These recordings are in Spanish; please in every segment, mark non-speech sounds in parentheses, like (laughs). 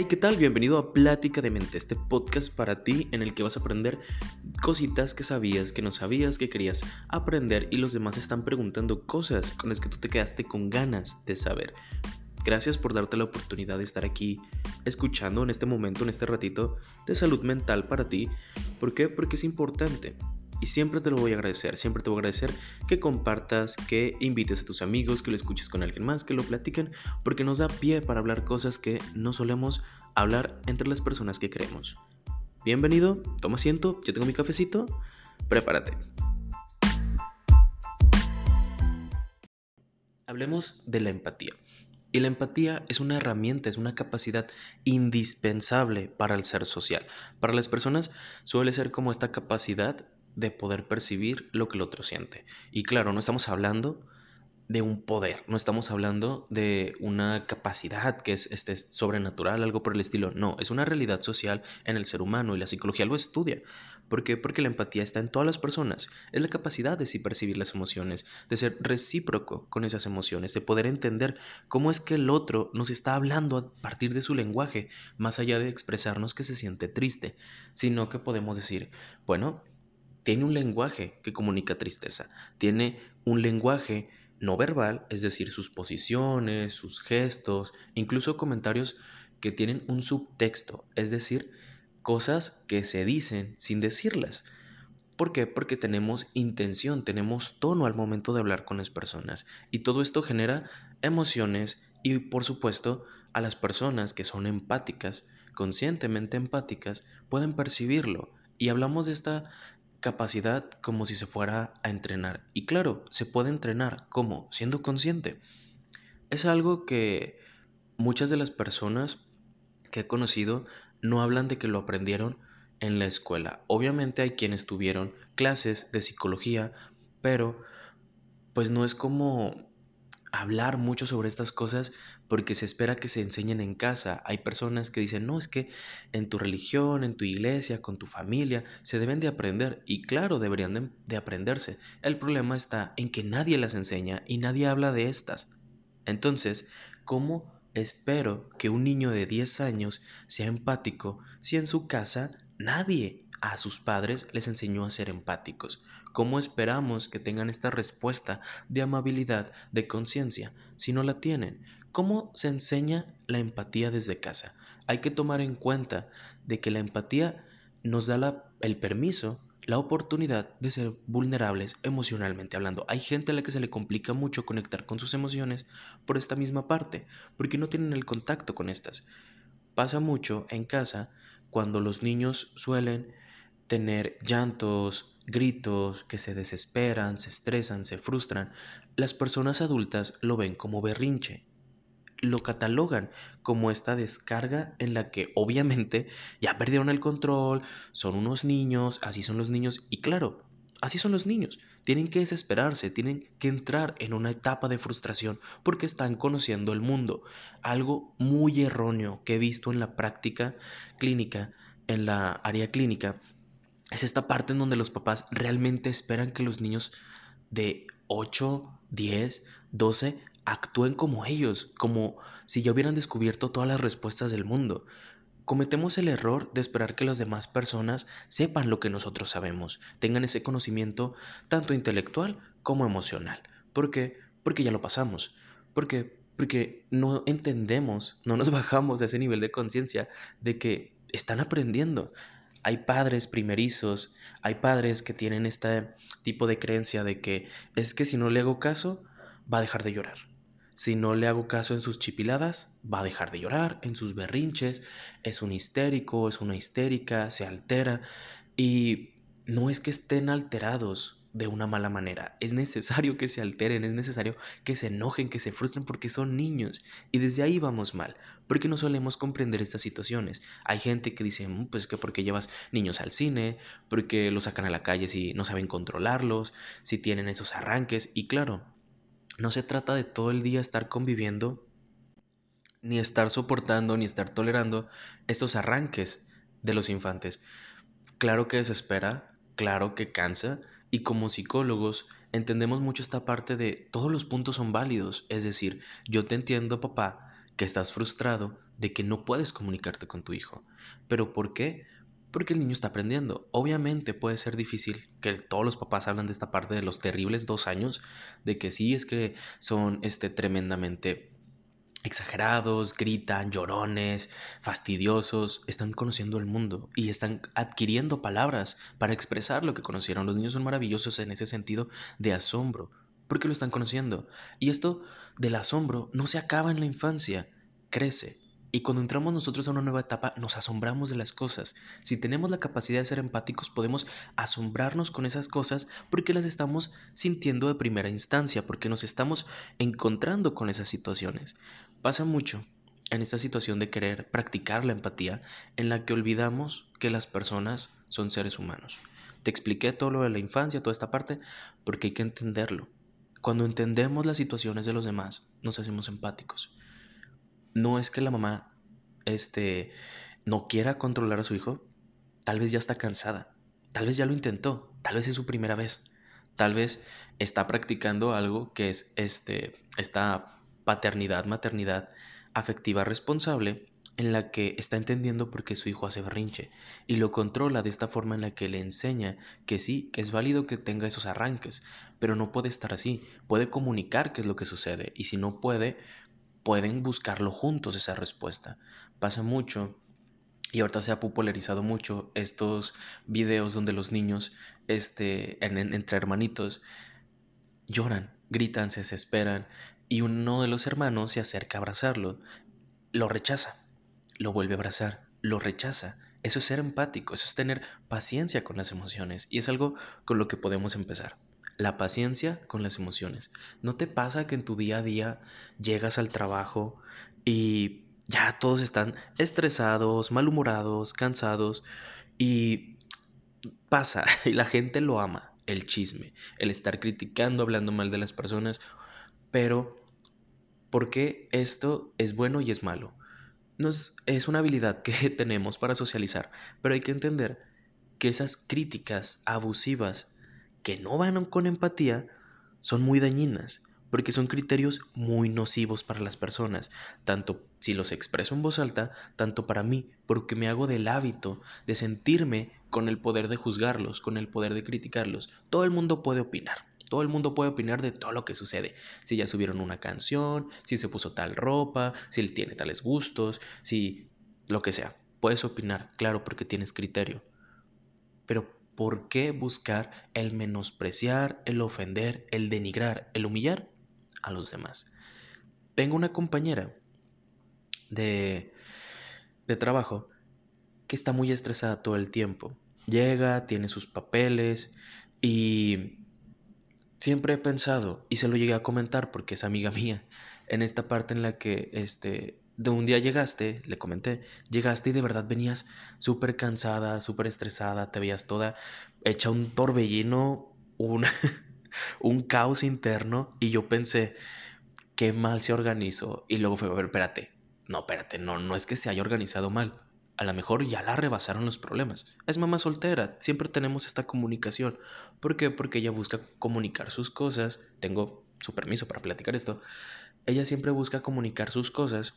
Hey, ¿qué tal? Bienvenido a Plática de Mente, este podcast para ti en el que vas a aprender cositas que sabías, que no sabías, que querías aprender y los demás están preguntando cosas con las que tú te quedaste con ganas de saber. Gracias por darte la oportunidad de estar aquí escuchando en este momento, en este ratito de salud mental para ti. ¿Por qué? Porque es importante. Y siempre te lo voy a agradecer, siempre te voy a agradecer que compartas, que invites a tus amigos, que lo escuches con alguien más, que lo platiquen, porque nos da pie para hablar cosas que no solemos hablar entre las personas que creemos. Bienvenido, toma asiento, yo tengo mi cafecito, prepárate. Hablemos de la empatía. Y la empatía es una herramienta, es una capacidad indispensable para el ser social. Para las personas suele ser como esta capacidad de poder percibir lo que el otro siente. Y claro, no estamos hablando de un poder, no estamos hablando de una capacidad que es este, sobrenatural, algo por el estilo, no, es una realidad social en el ser humano y la psicología lo estudia. ¿Por qué? Porque la empatía está en todas las personas, es la capacidad de sí percibir las emociones, de ser recíproco con esas emociones, de poder entender cómo es que el otro nos está hablando a partir de su lenguaje, más allá de expresarnos que se siente triste, sino que podemos decir, bueno, tiene un lenguaje que comunica tristeza, tiene un lenguaje no verbal, es decir, sus posiciones, sus gestos, incluso comentarios que tienen un subtexto, es decir, cosas que se dicen sin decirlas. ¿Por qué? Porque tenemos intención, tenemos tono al momento de hablar con las personas y todo esto genera emociones y por supuesto a las personas que son empáticas, conscientemente empáticas, pueden percibirlo. Y hablamos de esta capacidad como si se fuera a entrenar. Y claro, se puede entrenar. ¿Cómo? Siendo consciente. Es algo que muchas de las personas que he conocido no hablan de que lo aprendieron en la escuela. Obviamente hay quienes tuvieron clases de psicología, pero pues no es como hablar mucho sobre estas cosas porque se espera que se enseñen en casa. Hay personas que dicen, no, es que en tu religión, en tu iglesia, con tu familia, se deben de aprender. Y claro, deberían de, aprenderse. El problema está en que nadie las enseña y nadie habla de estas. Entonces, ¿cómo espero que un niño de 10 años sea empático si en su casa nadie a sus padres les enseñó a ser empáticos? ¿Cómo esperamos que tengan esta respuesta de amabilidad, de conciencia, si no la tienen? ¿Cómo se enseña la empatía desde casa? Hay que tomar en cuenta de que la empatía nos da el permiso, la oportunidad de ser vulnerables emocionalmente hablando. Hay gente a la que se le complica mucho conectar con sus emociones por esta misma parte, porque no tienen el contacto con estas. Pasa mucho en casa cuando los niños suelen tener llantos, gritos, que se desesperan, se estresan, se frustran, las personas adultas lo ven como berrinche. Lo catalogan como esta descarga en la que obviamente ya perdieron el control, son unos niños, así son los niños y claro, así son los niños. Tienen que desesperarse, tienen que entrar en una etapa de frustración porque están conociendo el mundo. Algo muy erróneo que he visto en la práctica clínica, en la área clínica, es esta parte en donde los papás realmente esperan que los niños de 8, 10, 12 actúen como ellos, como si ya hubieran descubierto todas las respuestas del mundo. Cometemos el error de esperar que las demás personas sepan lo que nosotros sabemos, tengan ese conocimiento tanto intelectual como emocional. ¿Por qué? Porque ya lo pasamos. ¿Por qué? Porque no entendemos, no nos (laughs) bajamos de ese nivel de conciencia de que están aprendiendo hay padres primerizos, hay padres que tienen este tipo de creencia de que es que si no le hago caso, va a dejar de llorar. Si no le hago caso en sus chipiladas, va a dejar de llorar, en sus berrinches, es un histérico, es una histérica, se altera. Y no es que estén alterados, de una mala manera. Es necesario que se alteren, es necesario que se enojen, que se frustren porque son niños. Y desde ahí vamos mal, porque no solemos comprender estas situaciones. Hay gente que dice, mm, pues que porque llevas niños al cine, porque los sacan a la calle si no saben controlarlos, si tienen esos arranques. Y claro, no se trata de todo el día estar conviviendo, ni estar soportando, ni estar tolerando estos arranques de los infantes. Claro que desespera, claro que cansa, y como psicólogos entendemos mucho esta parte de todos los puntos son válidos, es decir, yo te entiendo papá que estás frustrado de que no puedes comunicarte con tu hijo. ¿Pero por qué? Porque el niño está aprendiendo. Obviamente puede ser difícil que todos los papás hablan de esta parte de los terribles dos años, de que sí es que son este, tremendamente exagerados, gritan, llorones, fastidiosos, están conociendo el mundo y están adquiriendo palabras para expresar lo que conocieron. Los niños son maravillosos en ese sentido de asombro, porque lo están conociendo. Y esto del asombro no se acaba en la infancia, crece. Y cuando entramos nosotros a una nueva etapa, nos asombramos de las cosas. Si tenemos la capacidad de ser empáticos, podemos asombrarnos con esas cosas porque las estamos sintiendo de primera instancia, porque nos estamos encontrando con esas situaciones. Pasa mucho en esta situación de querer practicar la empatía en la que olvidamos que las personas son seres humanos. Te expliqué todo lo de la infancia, toda esta parte, porque hay que entenderlo. Cuando entendemos las situaciones de los demás, nos hacemos empáticos no es que la mamá este, no quiera controlar a su hijo, tal vez ya está cansada, tal vez ya lo intentó, tal vez es su primera vez, tal vez está practicando algo que es este, esta paternidad, maternidad afectiva responsable en la que está entendiendo por qué su hijo hace berrinche y lo controla de esta forma en la que le enseña que sí, que es válido que tenga esos arranques, pero no puede estar así, puede comunicar qué es lo que sucede y si no puede, pueden buscarlo juntos esa respuesta. Pasa mucho y ahorita se ha popularizado mucho estos videos donde los niños, este, entre hermanitos, lloran, gritan, se desesperan y uno de los hermanos se acerca a abrazarlo, lo rechaza, lo vuelve a abrazar, lo rechaza. Eso es ser empático, eso es tener paciencia con las emociones y es algo con lo que podemos empezar la paciencia con las emociones. ¿No te pasa que en tu día a día llegas al trabajo y ya todos están estresados, malhumorados, cansados y pasa (laughs) y la gente lo ama, el chisme, el estar criticando, hablando mal de las personas, pero ¿por qué esto es bueno y es malo? Nos, es una habilidad que (laughs) tenemos para socializar, pero hay que entender que esas críticas abusivas que no van con empatía son muy dañinas, porque son criterios muy nocivos para las personas, tanto si los expreso en voz alta, tanto para mí, porque me hago del hábito de sentirme con el poder de juzgarlos, con el poder de criticarlos. Todo el mundo puede opinar. Todo el mundo puede opinar de todo lo que sucede. Si ya subieron una canción, si se puso tal ropa, si él tiene tales gustos, si lo que sea. Puedes opinar, claro, porque tienes criterio. Pero ¿por qué buscar el menospreciar, el ofender, el denigrar, el humillar a los demás? Tengo una compañera de, de trabajo que está muy estresada todo el tiempo. Llega, tiene sus papeles y siempre he pensado, y se lo llegué a comentar porque es amiga (laughs) mía, en esta parte en la que este, de un día llegaste, le comenté, llegaste y de verdad venías súper cansada, súper estresada, te veías toda hecha un torbellino, un, (laughs) un caos interno y yo pensé, qué mal se organizó. Y luego fue, a ver, espérate, no, espérate, no, no es que se haya organizado mal. A lo mejor ya la rebasaron los problemas. Es mamá soltera, siempre tenemos esta comunicación. ¿Por qué? Porque ella busca comunicar sus cosas. Tengo su permiso para platicar esto. Ella siempre busca comunicar sus cosas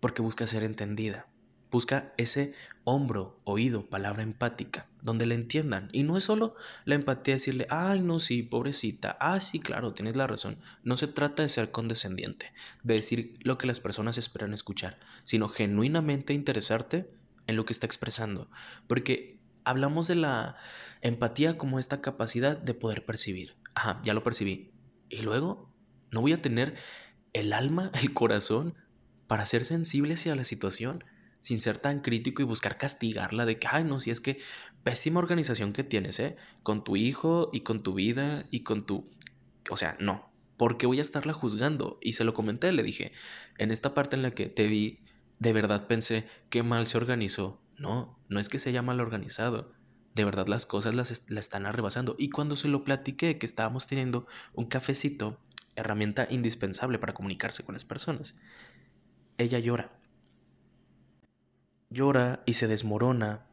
porque busca ser entendida. Busca ese hombro, oído, palabra empática, donde le entiendan. Y no es solo la empatía decirle, ay, no, sí, pobrecita, ah, sí, claro, tienes la razón. No se trata de ser condescendiente, de decir lo que las personas esperan escuchar, sino genuinamente interesarte en lo que está expresando. Porque hablamos de la empatía como esta capacidad de poder percibir. Ajá, ya lo percibí. Y luego, no voy a tener el alma, el corazón para ser sensible hacia la situación, sin ser tan crítico y buscar castigarla de que, ay, no, si es que pésima organización que tienes, ¿eh? Con tu hijo y con tu vida y con tu... O sea, no, porque voy a estarla juzgando. Y se lo comenté, le dije, en esta parte en la que te vi, de verdad pensé, qué mal se organizó. No, no es que se haya mal organizado. De verdad las cosas las, están arrebasando. Y cuando se lo platiqué, que estábamos teniendo un cafecito, herramienta indispensable para comunicarse con las personas, ella llora. Llora y se desmorona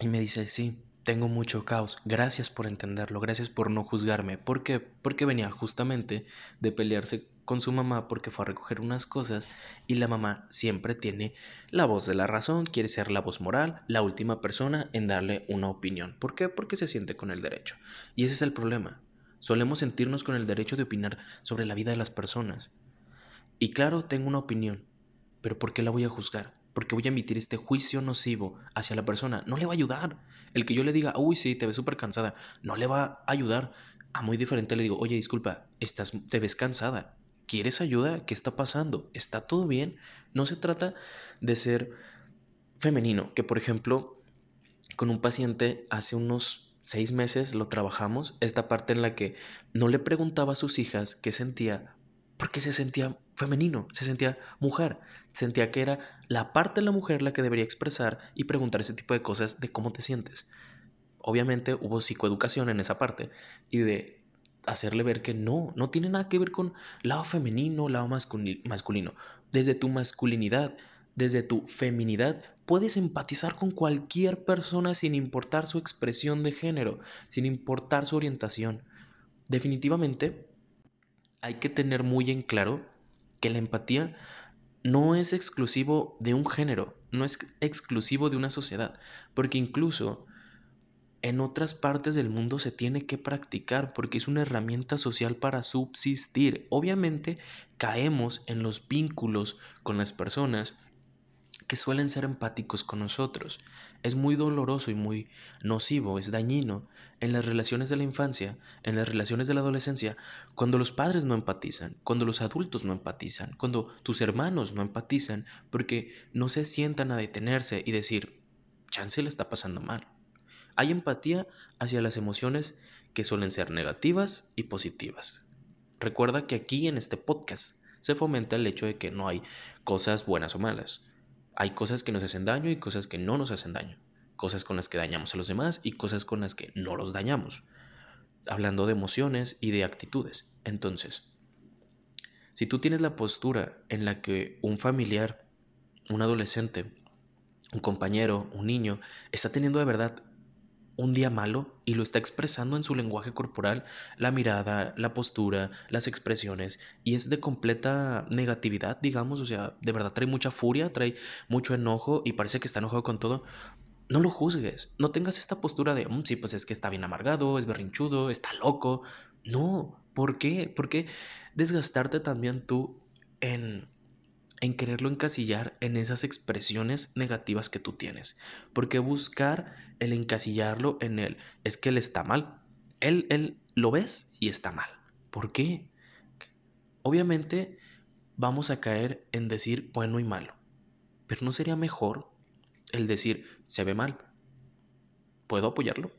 y me dice, sí, tengo mucho caos, gracias por entenderlo, gracias por no juzgarme. ¿Por qué? Porque venía justamente de pelearse con su mamá porque fue a recoger unas cosas y la mamá siempre tiene la voz de la razón, quiere ser la voz moral, la última persona en darle una opinión. ¿Por qué? Porque se siente con el derecho. Y ese es el problema. Solemos sentirnos con el derecho de opinar sobre la vida de las personas. Y claro, tengo una opinión, pero ¿por qué la voy a juzgar? Porque voy a emitir este juicio nocivo hacia la persona. No le va a ayudar. El que yo le diga, uy, sí, te ves súper cansada, no le va a ayudar. A muy diferente le digo, oye, disculpa, estás, te ves cansada. ¿Quieres ayuda? ¿Qué está pasando? ¿Está todo bien? No se trata de ser femenino, que por ejemplo, con un paciente hace unos seis meses lo trabajamos, esta parte en la que no le preguntaba a sus hijas qué sentía, porque se sentía femenino, se sentía mujer, sentía que era la parte de la mujer la que debería expresar y preguntar ese tipo de cosas de cómo te sientes. Obviamente hubo psicoeducación en esa parte y de hacerle ver que no, no tiene nada que ver con lado femenino, lado masculino. Desde tu masculinidad, desde tu feminidad, puedes empatizar con cualquier persona sin importar su expresión de género, sin importar su orientación. Definitivamente, hay que tener muy en claro que la empatía no es exclusivo de un género, no es exclusivo de una sociedad, porque incluso en otras partes del mundo se tiene que practicar porque es una herramienta social para subsistir. Obviamente caemos en los vínculos con las personas que suelen ser empáticos con nosotros. Es muy doloroso y muy nocivo, es dañino en las relaciones de la infancia, en las relaciones de la adolescencia, cuando los padres no empatizan, cuando los adultos no empatizan, cuando tus hermanos no empatizan, porque no se sientan a detenerse y decir, chance le está pasando mal. Hay empatía hacia las emociones que suelen ser negativas y positivas. Recuerda que aquí en este podcast se fomenta el hecho de que no hay cosas buenas o malas. Hay cosas que nos hacen daño y cosas que no nos hacen daño. Cosas con las que dañamos a los demás y cosas con las que no los dañamos. Hablando de emociones y de actitudes. Entonces, si tú tienes la postura en la que un familiar, un adolescente, un compañero, un niño, está teniendo de verdad un día malo y lo está expresando en su lenguaje corporal, la mirada, la postura, las expresiones, y es de completa negatividad, digamos, o sea, de verdad trae mucha furia, trae mucho enojo y parece que está enojado con todo. No lo juzgues, no tengas esta postura de, mm, sí, pues es que está bien amargado, es berrinchudo, está loco. No, ¿por qué? ¿Por qué desgastarte también tú en en quererlo encasillar en esas expresiones negativas que tú tienes. Porque buscar el encasillarlo en él es que él está mal. Él, él lo ves y está mal. ¿Por qué? Obviamente vamos a caer en decir bueno y malo. Pero no sería mejor el decir se ve mal. ¿Puedo apoyarlo?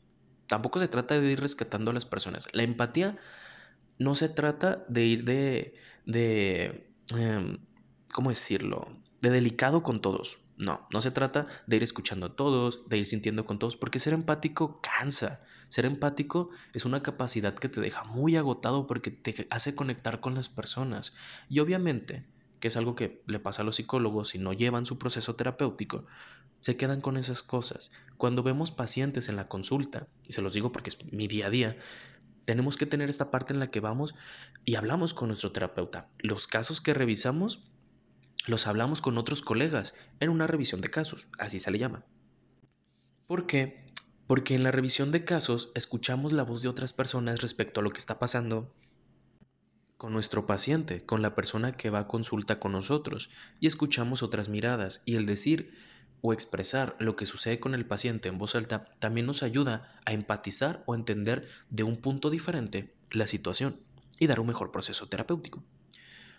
Tampoco se trata de ir rescatando a las personas. La empatía no se trata de ir de... de em, ¿cómo decirlo? De delicado con todos. No, no se trata de ir escuchando a todos, de ir sintiendo con todos, porque ser empático cansa. Ser empático es una capacidad que te deja muy agotado porque te hace conectar con las personas. Y obviamente, que es algo que le pasa a los psicólogos si no llevan su proceso terapéutico, se quedan con esas cosas. Cuando vemos pacientes en la consulta, y se los digo porque es mi día a día, tenemos que tener esta parte en la que vamos y hablamos con nuestro terapeuta. Los casos que revisamos los hablamos con otros colegas en una revisión de casos, así se le llama. ¿Por qué? Porque en la revisión de casos escuchamos la voz de otras personas respecto a lo que está pasando con nuestro paciente, con la persona que va a consulta con nosotros, y escuchamos otras miradas, y el decir o expresar lo que sucede con el paciente en voz alta también nos ayuda a empatizar o entender de un punto diferente la situación y dar un mejor proceso terapéutico.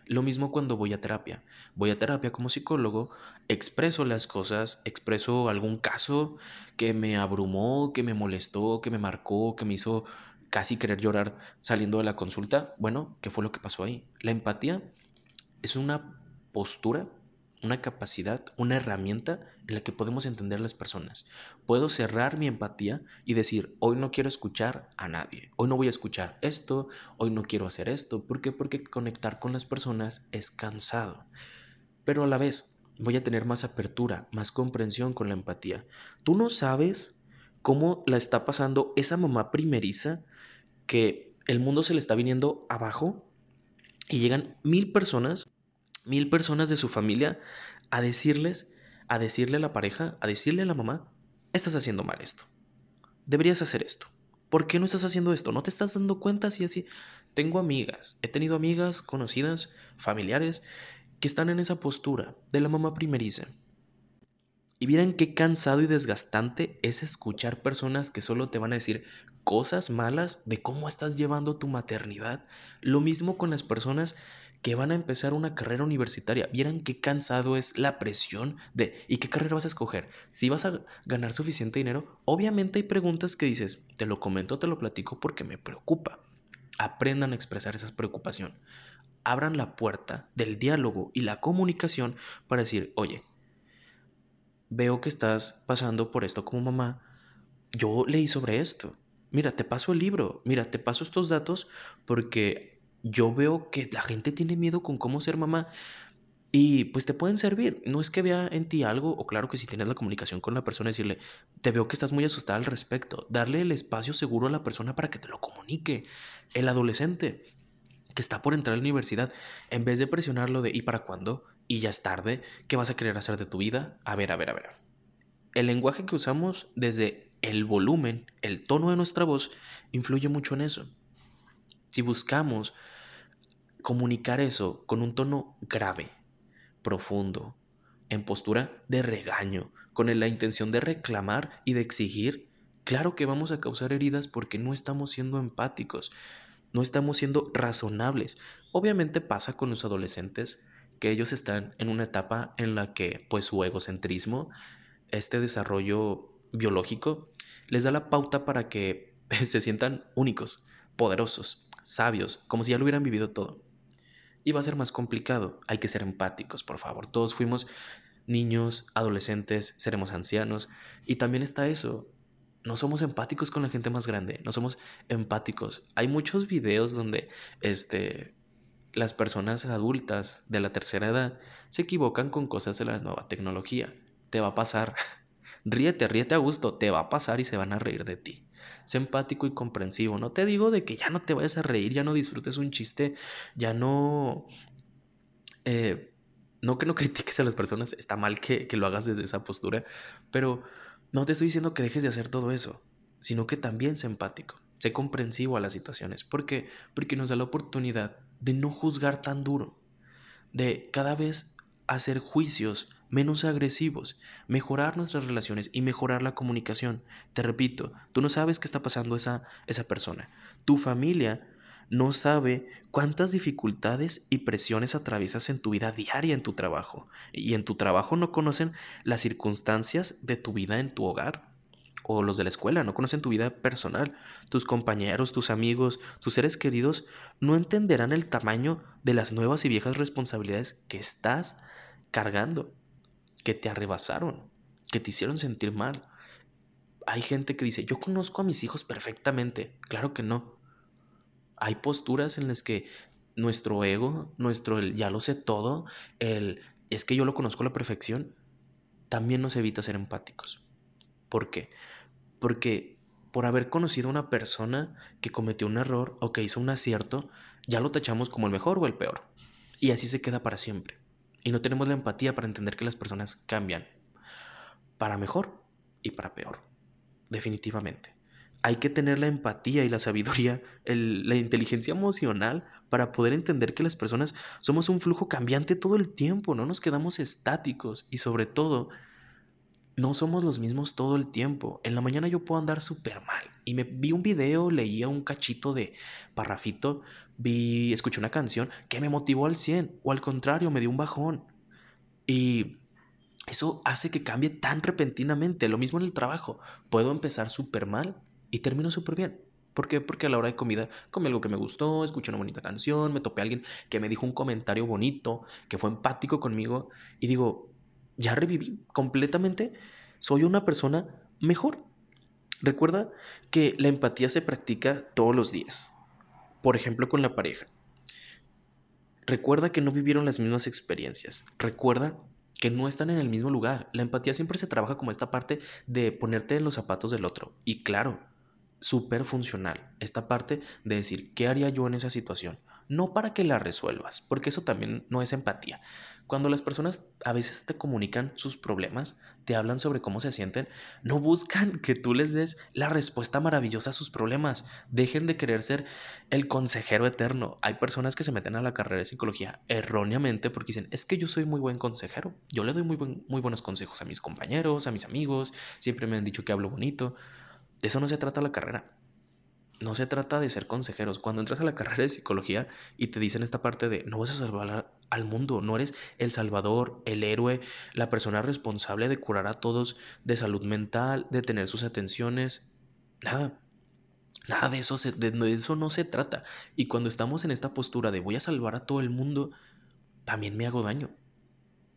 Lo mismo cuando voy a terapia. Voy a terapia como psicólogo, expreso las cosas, expreso algún caso que me abrumó, que me molestó, que me marcó, que me hizo casi querer llorar saliendo de la consulta. Bueno, ¿qué fue lo que pasó ahí? La empatía es una postura una capacidad, una herramienta en la que podemos entender las personas. Puedo cerrar mi empatía y decir, hoy no quiero escuchar a nadie, hoy no voy a escuchar esto, hoy no quiero hacer esto. ¿Por qué? Porque conectar con las personas es cansado. Pero a la vez voy a tener más apertura, más comprensión con la empatía. Tú no sabes cómo la está pasando esa mamá primeriza que el mundo se le está viniendo abajo y llegan mil personas, mil personas de su familia a decirles, a decirle a la pareja, a decirle a la mamá, estás haciendo mal esto. Deberías hacer esto. ¿Por qué no estás haciendo esto? ¿No te estás dando cuenta si así? Tengo amigas, he tenido amigas, conocidas, familiares, que están en esa postura de la mamá primeriza. Y miren qué cansado y desgastante es escuchar personas que solo te van a decir cosas malas de cómo estás llevando tu maternidad. Lo mismo con las personas que van a empezar una carrera universitaria. Vieran qué cansado es la presión de ¿y qué carrera vas a escoger? Si vas a ganar suficiente dinero, obviamente hay preguntas que dices, te lo comento, te lo platico porque me preocupa. Aprendan a expresar esa preocupación. Abran la puerta del diálogo y la comunicación para decir, oye, veo que estás pasando por esto como mamá. Yo leí sobre esto. Mira, te paso el libro. Mira, te paso estos datos porque yo veo que la gente tiene miedo con cómo ser mamá. Y pues te pueden servir. No es que vea en ti algo, o claro que si tienes la comunicación con la persona, decirle, te veo que estás muy asustada al respecto. Darle el espacio seguro a la persona para que te lo comunique. El adolescente que está por entrar a la universidad, en vez de presionarlo de ¿y para cuándo? y ya es tarde, ¿qué vas a querer hacer de tu vida? A ver, a ver, a ver. El lenguaje que usamos desde el volumen, el tono de nuestra voz, influye mucho en eso. Si buscamos comunicar eso con un tono grave, profundo, en postura de regaño, con la intención de reclamar y de exigir, claro que vamos a causar heridas porque no estamos siendo empáticos, no estamos siendo razonables. Obviamente pasa con los adolescentes que ellos están en una etapa en la que pues su egocentrismo, este desarrollo biológico, les da la pauta para que (laughs) se sientan únicos, poderosos, sabios, como si ya lo hubieran vivido todo. Va a ser más complicado, hay que ser empáticos, por favor. Todos fuimos niños, adolescentes, seremos ancianos. Y también está eso, no somos empáticos con la gente más grande, no somos empáticos. Hay muchos videos donde este, las personas adultas de la tercera edad se equivocan con cosas de la nueva tecnología. Te va a pasar. (laughs) Ríete, ríete a gusto, te va a pasar y se van a reír de ti. Sé empático y comprensivo. No te digo de que ya no te vayas a reír, ya no disfrutes un chiste, ya no... Eh, no que no (laughs) critiques a las personas, está mal que, que lo hagas desde esa postura, pero no te estoy diciendo que dejes de hacer todo eso, sino que también sé empático, sé comprensivo a las situaciones. ¿Por qué? Porque nos da la oportunidad de no juzgar tan duro, de cada vez hacer juicios menos agresivos, mejorar nuestras relaciones y mejorar la comunicación. Te repito, tú no sabes qué está pasando esa, esa persona. Tu familia no sabe cuántas dificultades y presiones atraviesas en tu vida diaria en tu trabajo. Y en tu trabajo no conocen las circunstancias de tu vida en tu hogar o los de la escuela, no conocen tu vida personal. Tus compañeros, tus amigos, tus seres queridos no entenderán el tamaño de las nuevas y viejas responsabilidades que estás cargando, que te arrebasaron, que te hicieron sentir mal. Hay gente que dice, yo conozco a mis hijos perfectamente. Claro que no. Hay posturas en las que nuestro ego, nuestro el ya lo sé todo, el es que yo lo conozco a la perfección, también nos evita ser empáticos. ¿Por qué? Porque por haber conocido a una persona que cometió un error o que hizo un acierto, ya lo tachamos como el mejor o el peor. Y así se queda para siempre. Y no tenemos la empatía para entender que las personas cambian. Para mejor y para peor. Definitivamente. Hay que tener la empatía y la sabiduría, la inteligencia emocional para poder entender que las personas somos un flujo cambiante todo el tiempo, no nos quedamos estáticos y sobre todo no somos los mismos todo el tiempo. En la mañana yo puedo andar súper mal. Y me vi un video, leía un cachito de parrafito, vi, escuché una canción que me motivó al 100 o al contrario, me dio un bajón. Y eso hace que cambie tan repentinamente. Lo mismo en el trabajo. Puedo empezar súper mal y termino súper bien. ¿Por qué? Porque a la hora de comida comí algo que me gustó, escuché una bonita canción, me topé a alguien que me dijo un comentario bonito, que fue empático conmigo y digo, ya reviví completamente, soy una persona mejor. Recuerda que la empatía se practica todos los días. Por ejemplo, con la pareja. Recuerda que no vivieron las mismas experiencias. Recuerda que no están en el mismo lugar. La empatía siempre se trabaja como esta parte de ponerte en los zapatos del otro. Y claro, súper funcional. Esta parte de decir, ¿qué haría yo en esa situación? No para que la resuelvas, porque eso también no es empatía. Cuando las personas a veces te comunican sus problemas, te hablan sobre cómo se sienten, no buscan que tú les des la respuesta maravillosa a sus problemas. Dejen de querer ser el consejero eterno. Hay personas que se meten a la carrera de psicología erróneamente porque dicen, es que yo soy muy buen consejero. Yo le doy muy, muy buenos consejos a mis compañeros, a mis amigos. Siempre me han dicho que hablo bonito. De eso no se trata la carrera. No se trata de ser consejeros. Cuando entras a la (laughs) carrera de psicología y te dicen esta parte de no vas a salvar al mundo, no eres el salvador, el héroe, la persona responsable de curar a todos de salud mental, de tener sus atenciones, nada. Nada de eso, de eso no se trata. Y cuando estamos en esta postura de voy a salvar a todo el mundo, también me hago daño.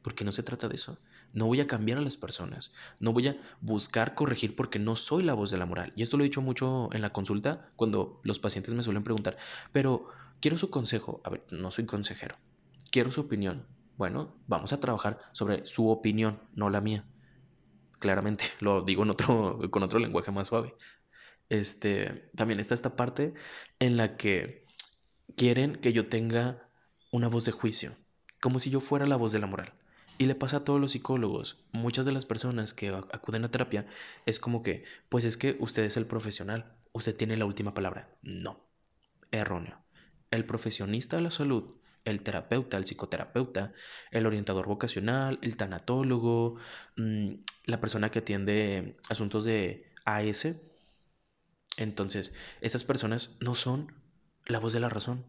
Porque no se trata de eso. No voy a cambiar a las personas. No voy a buscar corregir porque no soy la voz de la moral. Y esto lo he dicho mucho en la consulta cuando los pacientes me suelen preguntar, pero quiero su consejo. A ver, no soy consejero. Quiero su opinión. Bueno, vamos a trabajar sobre su opinión, no la mía. Claramente, (laughs) lo digo en otro, con otro lenguaje más suave. Este, también está esta parte en la que quieren que yo tenga una voz de juicio, como si yo fuera la voz de la moral. Y le pasa a todos los psicólogos. Muchas de las personas que acuden a terapia es como que, pues es que usted es el profesional, usted tiene la última palabra. No, erróneo. El profesionista de la salud, el terapeuta, el psicoterapeuta, el orientador vocacional, el tanatólogo, mm, la persona que atiende asuntos de AS. Entonces, esas personas no son la voz de la razón,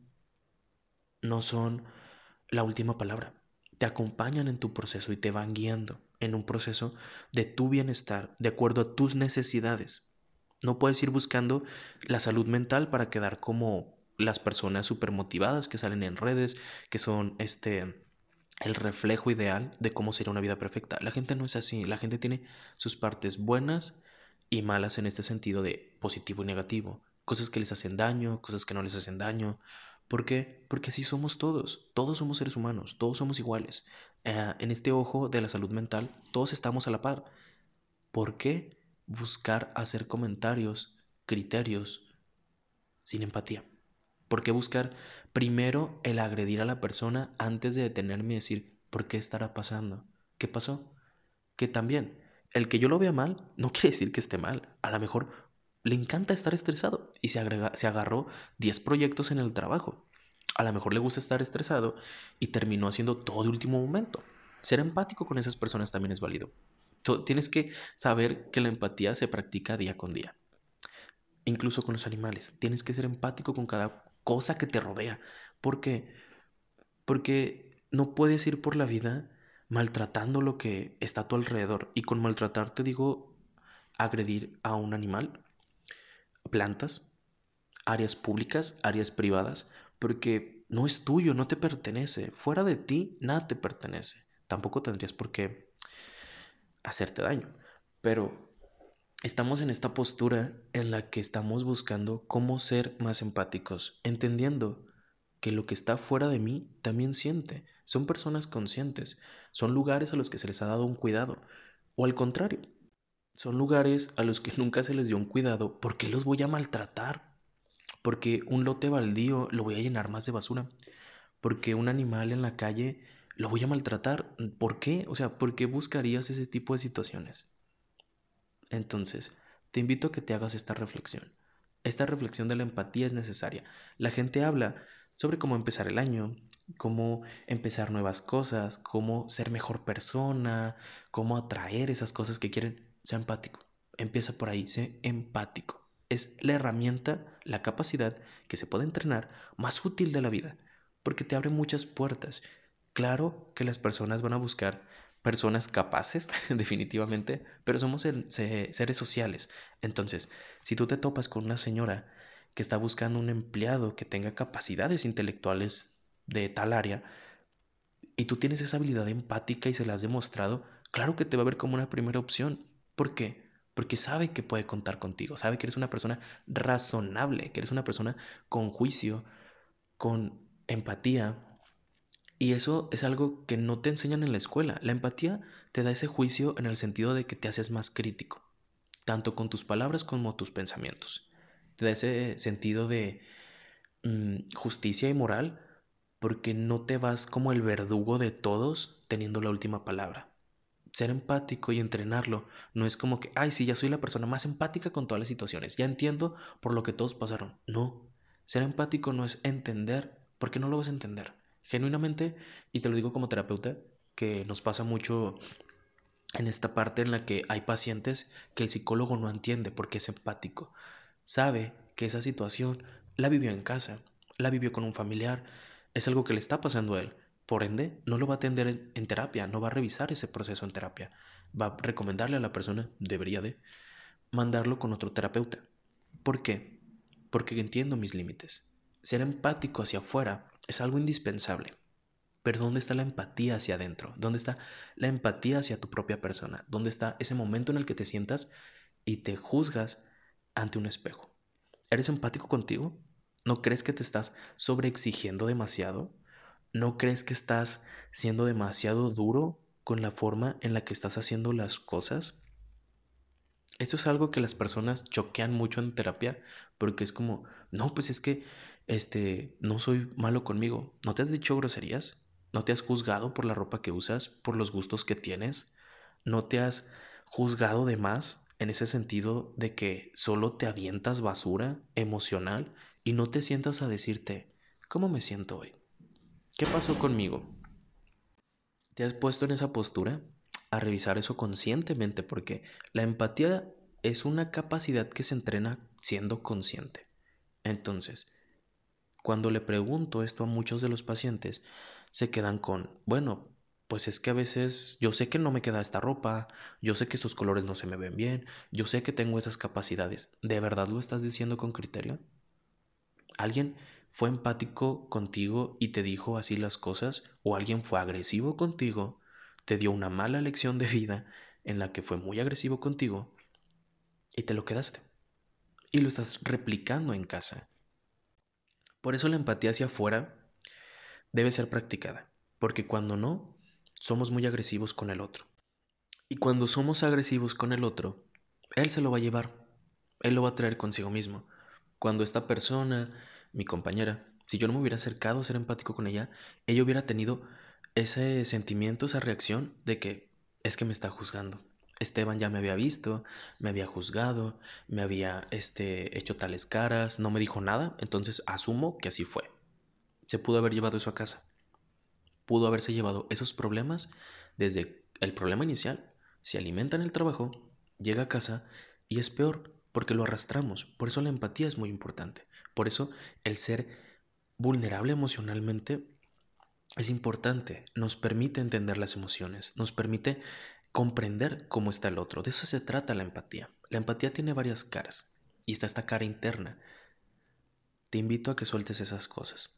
no son la última palabra te acompañan en tu proceso y te van guiando en un proceso de tu bienestar, de acuerdo a tus necesidades. No puedes ir buscando la salud mental para quedar como las personas súper motivadas que salen en redes, que son este el reflejo ideal de cómo sería una vida perfecta. La gente no es así, la gente tiene sus partes buenas y malas en este sentido de positivo y negativo, cosas que les hacen daño, cosas que no les hacen daño, ¿Por qué? Porque así somos todos, todos somos seres humanos, todos somos iguales. Eh, en este ojo de la salud mental, todos estamos a la par. ¿Por qué buscar hacer comentarios, criterios sin empatía? ¿Por qué buscar primero el agredir a la persona antes de detenerme y decir, ¿por qué estará pasando? ¿Qué pasó? Que también, el que yo lo vea mal no (laughs) quiere decir que esté mal. A lo mejor le encanta estar estresado y se, agrega, se agarró 10 proyectos en el trabajo. A lo mejor le gusta estar estresado y terminó haciendo todo de último momento. Ser empático con esas personas también es válido. Tienes que saber que la empatía se practica día con día. Incluso con los animales. Tienes que ser empático con cada cosa que te rodea. ¿Por qué? Porque no puedes ir por la vida maltratando lo que está a tu alrededor. Y con maltratar te digo agredir a un animal, plantas, áreas públicas, áreas privadas, porque no es tuyo, no te pertenece. Fuera de ti, nada te pertenece. Tampoco tendrías por qué hacerte daño. Pero estamos en esta postura en la que estamos buscando cómo ser más empáticos, entendiendo que lo que está fuera de mí también siente. Son personas conscientes, son lugares a los que se les ha dado un cuidado. O al contrario, son lugares a los que nunca se les dio un cuidado. ¿Por qué los voy a maltratar? Porque un lote baldío lo voy a llenar más de basura. Porque un animal en la calle lo voy a maltratar. ¿Por qué? O sea, ¿por qué buscarías ese tipo de situaciones? Entonces, te invito a que te hagas esta reflexión. Esta reflexión de la empatía es necesaria. La gente habla sobre cómo empezar el año, cómo empezar nuevas cosas, cómo ser mejor persona, cómo atraer esas cosas que quieren. Sea empático. Empieza por ahí, sé empático. Es la herramienta, la capacidad que se puede entrenar más útil de la vida, porque te abre muchas puertas. Claro que las personas van a buscar personas capaces, (laughs) definitivamente, pero somos seres sociales. Entonces, si tú te topas con una señora que está buscando un empleado que tenga capacidades intelectuales de tal área, y tú tienes esa habilidad empática y se la has demostrado, claro que te va a ver como una primera opción. ¿Por qué? Porque sabe que puede contar contigo, sabe que eres una persona razonable, que eres una persona con juicio, con empatía. Y eso es algo que no te enseñan en la escuela. La empatía te da ese juicio en el sentido de que te haces más crítico, tanto con tus palabras como tus pensamientos. te da ese sentido de mm, justicia y moral, porque no te vas como el verdugo de todos teniendo la última palabra. Ser empático y entrenarlo no es como que, ay, sí, ya soy la persona más empática con todas las situaciones, ya entiendo por lo que todos pasaron. No, ser empático no es entender, porque no lo vas a entender. Genuinamente, y te lo digo como terapeuta, que nos pasa mucho en esta parte en la que hay pacientes que el psicólogo no entiende porque es empático. Sabe que esa situación la vivió en casa, la vivió con un familiar, es algo que le está pasando a él. Por ende, no lo va a atender en, terapia, no va a revisar ese proceso en terapia. Va a recomendarle a la persona, debería de, mandarlo con otro terapeuta. ¿Por qué? Porque entiendo mis límites. Ser empático hacia afuera es algo indispensable. Pero ¿dónde está la empatía hacia adentro? ¿Dónde está la empatía hacia tu propia persona? ¿Dónde está ese momento en el que te sientas y te juzgas ante un espejo? ¿Eres empático contigo? ¿No crees que te estás sobreexigiendo demasiado? ¿No crees que estás siendo demasiado duro con la forma en la que estás haciendo las cosas? Esto es algo que las personas choquean mucho en terapia porque es como, no, pues es que este no soy malo conmigo. ¿No te has dicho groserías? ¿No te has juzgado por la ropa que usas, por los gustos que tienes? ¿No te has juzgado de más en ese sentido de que solo te avientas basura emocional y no te sientas a decirte, ¿cómo me siento hoy? ¿Qué pasó conmigo? ¿Te has puesto en esa postura a revisar eso conscientemente? Porque la empatía es una capacidad que se entrena siendo consciente. Entonces, cuando le pregunto esto a muchos de los pacientes, se quedan con, bueno, pues es que a veces yo sé que no me queda esta ropa, yo sé que estos colores no se me ven bien, yo sé que tengo esas capacidades. ¿De verdad lo estás diciendo con criterio? ¿Alguien fue empático contigo y te dijo así las cosas? ¿O alguien fue agresivo contigo, te dio una mala lección de vida en la que fue muy agresivo contigo y te lo quedaste? Y lo estás replicando en casa. Por eso la empatía hacia afuera debe ser practicada, porque cuando no, somos muy agresivos con el otro. Y cuando somos agresivos con el otro, él se lo va a llevar, él lo va a traer consigo mismo. Cuando esta persona, mi compañera, si yo no me hubiera acercado a ser empático con ella, ella hubiera tenido ese sentimiento, esa reacción de que es que me está juzgando. Esteban ya me había visto, me había juzgado, me había este, hecho tales caras, no me dijo nada, entonces asumo que así fue se pudo haber llevado eso a casa. Pudo haberse llevado esos problemas desde el problema inicial, se alimenta en el trabajo, llega a casa y es peor porque lo arrastramos. Por eso la empatía es muy importante. Por eso el ser vulnerable emocionalmente es importante. Nos permite entender las emociones, nos permite comprender cómo está el otro. De eso se trata la empatía. La empatía tiene varias caras y está esta cara interna. Te invito a que sueltes esas cosas.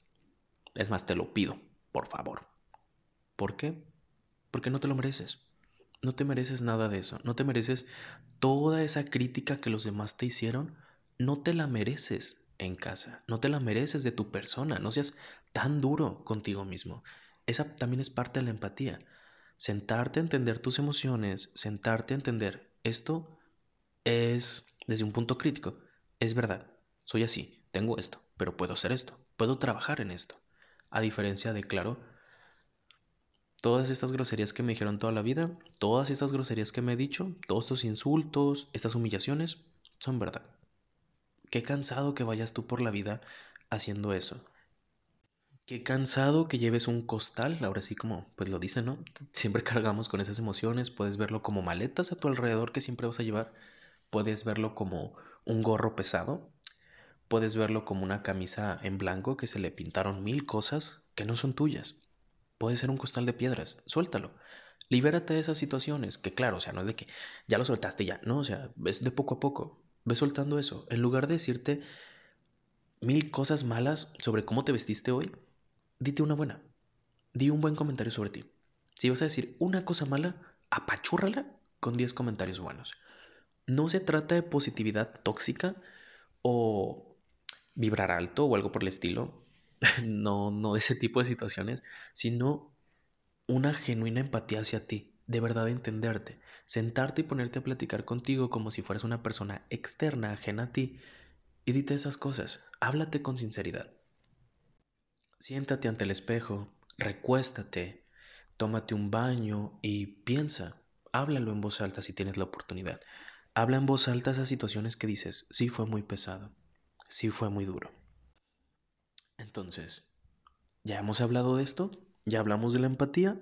Es más, te lo pido, por favor. ¿Por qué? Porque no te lo mereces. No te mereces nada de eso. No te mereces toda esa crítica que los demás te hicieron. No te la mereces en casa. No te la mereces de tu persona. No seas tan duro contigo mismo. Esa también es parte de la empatía. Sentarte a entender tus emociones, sentarte a entender esto es, desde un punto crítico, es verdad. Soy así, tengo esto, pero puedo hacer esto, puedo trabajar en esto. A diferencia de, claro, todas estas groserías que me dijeron toda la vida, todas estas groserías que me he dicho, todos estos insultos, estas humillaciones, son verdad. Qué cansado que vayas tú por la vida haciendo eso. Qué cansado que lleves un costal, ahora sí como pues lo dice, ¿no? Siempre (laughs) cargamos con esas emociones, puedes verlo como maletas a tu alrededor que siempre vas a llevar, puedes verlo como un gorro pesado, Puedes verlo como una camisa en blanco que se le pintaron mil cosas que no son tuyas. Puede ser un costal de piedras, suéltalo. Libérate de esas situaciones, que claro, o sea, no es de que ya lo soltaste ya, no, o sea, es de poco a poco. Ve soltando eso. En lugar de decirte mil cosas malas sobre cómo te vestiste hoy, dite una buena. Di un buen comentario sobre ti. Si vas a decir una cosa mala, apachúrrala con 10 comentarios buenos. No se trata de positividad tóxica o vibrar alto o algo por el estilo, (laughs) no, no de ese tipo de situaciones, sino una genuina empatía hacia ti, de verdad entenderte, sentarte y ponerte a platicar contigo como si fueras una persona externa, ajena a ti, y dite esas cosas. Háblate con sinceridad. Siéntate ante el espejo, recuéstate, tómate un baño y piensa. Háblalo en voz alta si tienes la oportunidad. Habla en voz alta esas situaciones que dices, sí fue muy pesado, sí fue muy duro. Entonces, ¿ya hemos hablado de esto? ¿Ya hablamos de la empatía?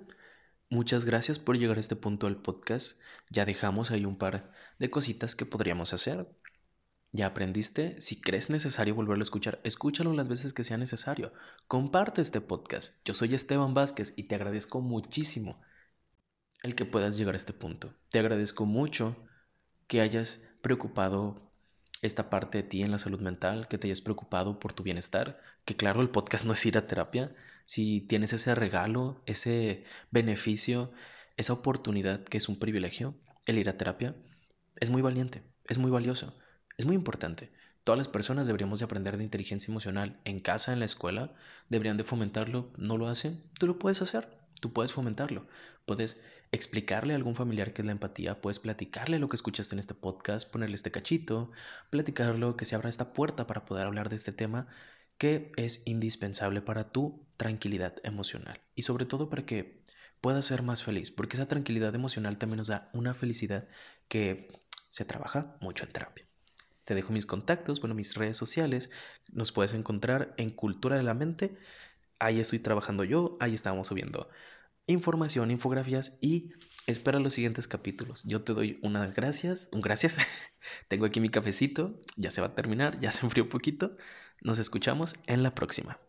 Muchas gracias por llegar a este punto del podcast. Ya dejamos ahí un par de cositas que podríamos hacer. ¿Ya aprendiste? Si crees necesario volverlo a escuchar, escúchalo las veces que sea necesario. Comparte este podcast. Yo soy Esteban Vázquez y te agradezco muchísimo el que puedas llegar a este punto. Te agradezco mucho que hayas preocupado esta parte de ti en la salud mental, que te hayas preocupado por tu bienestar, que claro, el podcast no es ir a terapia, si tienes ese regalo, ese beneficio, esa oportunidad que es un privilegio, el ir a terapia, es muy valiente, es muy valioso, es muy importante. Todas las personas deberíamos de aprender de inteligencia emocional en casa, en la escuela, deberían de fomentarlo, no lo hacen, tú lo puedes hacer, tú puedes fomentarlo, puedes explicarle a algún familiar qué es la empatía, puedes platicarle lo que escuchaste en este podcast, ponerle este cachito, platicarlo, que se abra esta puerta para poder hablar de este tema que es indispensable para tu tranquilidad emocional y sobre todo para que puedas ser más feliz, porque esa tranquilidad emocional también nos da una felicidad que se trabaja mucho en terapia. Te dejo mis contactos, bueno, mis redes sociales, nos puedes encontrar en Cultura de la Mente, ahí estoy trabajando yo, ahí estamos subiendo información, infografías y espera los siguientes capítulos. Yo te doy unas gracias, un gracias. (laughs) Tengo aquí mi cafecito, ya se va a terminar, ya (laughs) se enfrió un poquito. Nos escuchamos en la próxima.